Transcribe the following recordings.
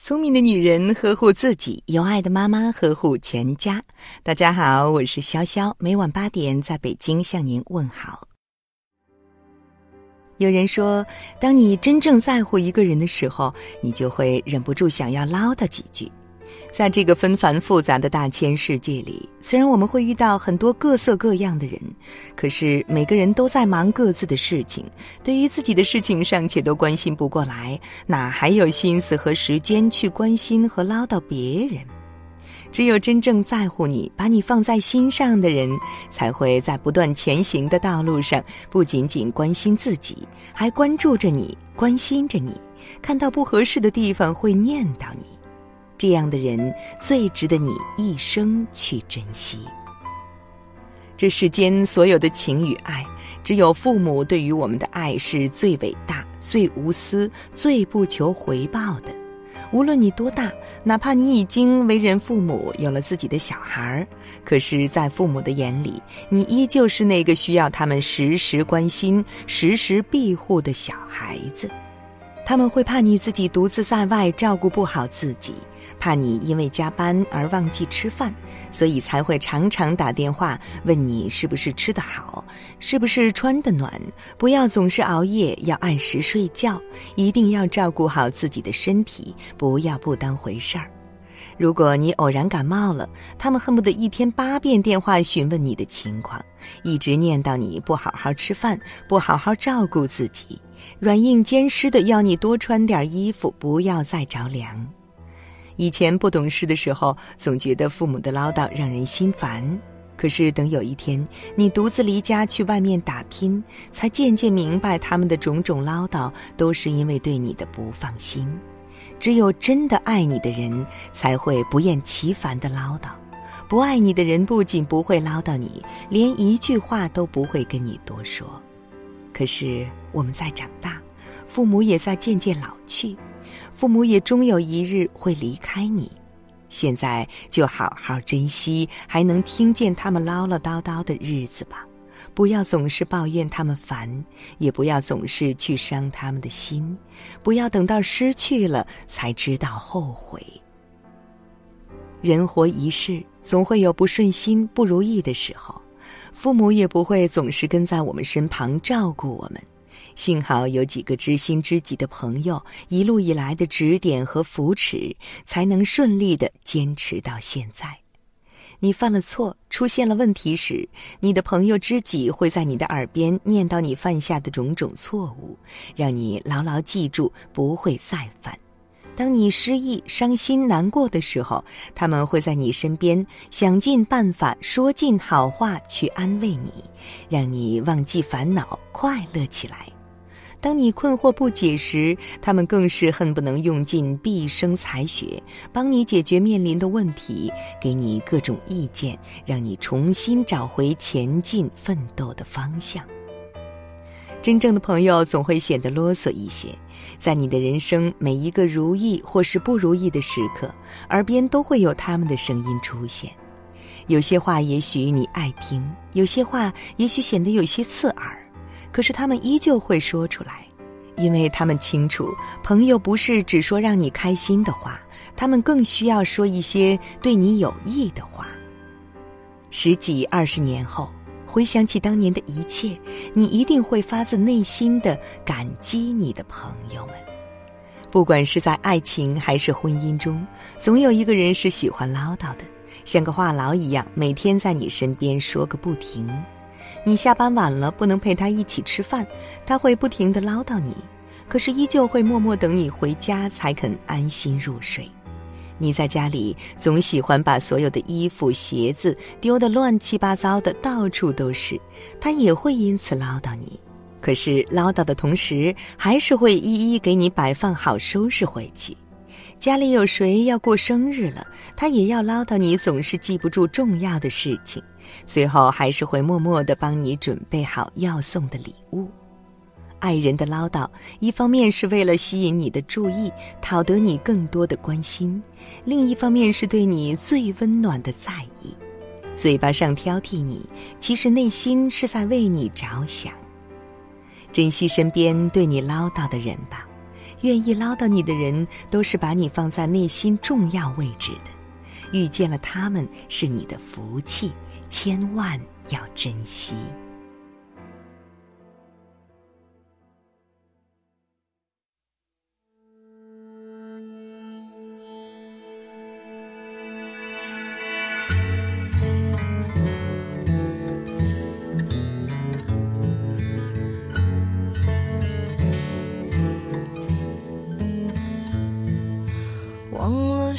聪明的女人呵护自己，有爱的妈妈呵护全家。大家好，我是潇潇，每晚八点在北京向您问好。有人说，当你真正在乎一个人的时候，你就会忍不住想要唠叨几句。在这个纷繁复杂的大千世界里，虽然我们会遇到很多各色各样的人，可是每个人都在忙各自的事情，对于自己的事情尚且都关心不过来，哪还有心思和时间去关心和唠叨别人？只有真正在乎你、把你放在心上的人，才会在不断前行的道路上，不仅仅关心自己，还关注着你、关心着你，看到不合适的地方会念叨你。这样的人最值得你一生去珍惜。这世间所有的情与爱，只有父母对于我们的爱是最伟大、最无私、最不求回报的。无论你多大，哪怕你已经为人父母，有了自己的小孩儿，可是，在父母的眼里，你依旧是那个需要他们时时关心、时时庇护的小孩子。他们会怕你自己独自在外照顾不好自己，怕你因为加班而忘记吃饭，所以才会常常打电话问你是不是吃得好，是不是穿得暖。不要总是熬夜，要按时睡觉，一定要照顾好自己的身体，不要不当回事儿。如果你偶然感冒了，他们恨不得一天八遍电话询问你的情况，一直念叨你不好好吃饭，不好好照顾自己。软硬兼施的要你多穿点衣服，不要再着凉。以前不懂事的时候，总觉得父母的唠叨让人心烦。可是等有一天你独自离家去外面打拼，才渐渐明白他们的种种唠叨都是因为对你的不放心。只有真的爱你的人，才会不厌其烦的唠叨；不爱你的人，不仅不会唠叨你，连一句话都不会跟你多说。可是我们在长大，父母也在渐渐老去，父母也终有一日会离开你。现在就好好珍惜还能听见他们唠唠叨叨的日子吧，不要总是抱怨他们烦，也不要总是去伤他们的心，不要等到失去了才知道后悔。人活一世，总会有不顺心、不如意的时候。父母也不会总是跟在我们身旁照顾我们，幸好有几个知心知己的朋友一路以来的指点和扶持，才能顺利的坚持到现在。你犯了错，出现了问题时，你的朋友知己会在你的耳边念叨你犯下的种种错误，让你牢牢记住，不会再犯。当你失意、伤心、难过的时候，他们会在你身边想尽办法说尽好话去安慰你，让你忘记烦恼，快乐起来。当你困惑不解时，他们更是恨不能用尽毕生才学，帮你解决面临的问题，给你各种意见，让你重新找回前进奋斗的方向。真正的朋友总会显得啰嗦一些，在你的人生每一个如意或是不如意的时刻，耳边都会有他们的声音出现。有些话也许你爱听，有些话也许显得有些刺耳，可是他们依旧会说出来，因为他们清楚，朋友不是只说让你开心的话，他们更需要说一些对你有益的话。十几二十年后。回想起当年的一切，你一定会发自内心的感激你的朋友们。不管是在爱情还是婚姻中，总有一个人是喜欢唠叨的，像个话痨一样，每天在你身边说个不停。你下班晚了不能陪他一起吃饭，他会不停的唠叨你，可是依旧会默默等你回家才肯安心入睡。你在家里总喜欢把所有的衣服、鞋子丢得乱七八糟的，到处都是，他也会因此唠叨你。可是唠叨的同时，还是会一一给你摆放好、收拾回去。家里有谁要过生日了，他也要唠叨你，总是记不住重要的事情，最后还是会默默的帮你准备好要送的礼物。爱人的唠叨，一方面是为了吸引你的注意，讨得你更多的关心；另一方面是对你最温暖的在意。嘴巴上挑剔你，其实内心是在为你着想。珍惜身边对你唠叨的人吧，愿意唠叨你的人，都是把你放在内心重要位置的。遇见了他们，是你的福气，千万要珍惜。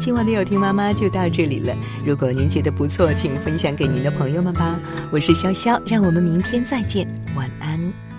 今晚的有听妈妈就到这里了。如果您觉得不错，请分享给您的朋友们吧。我是潇潇，让我们明天再见，晚安。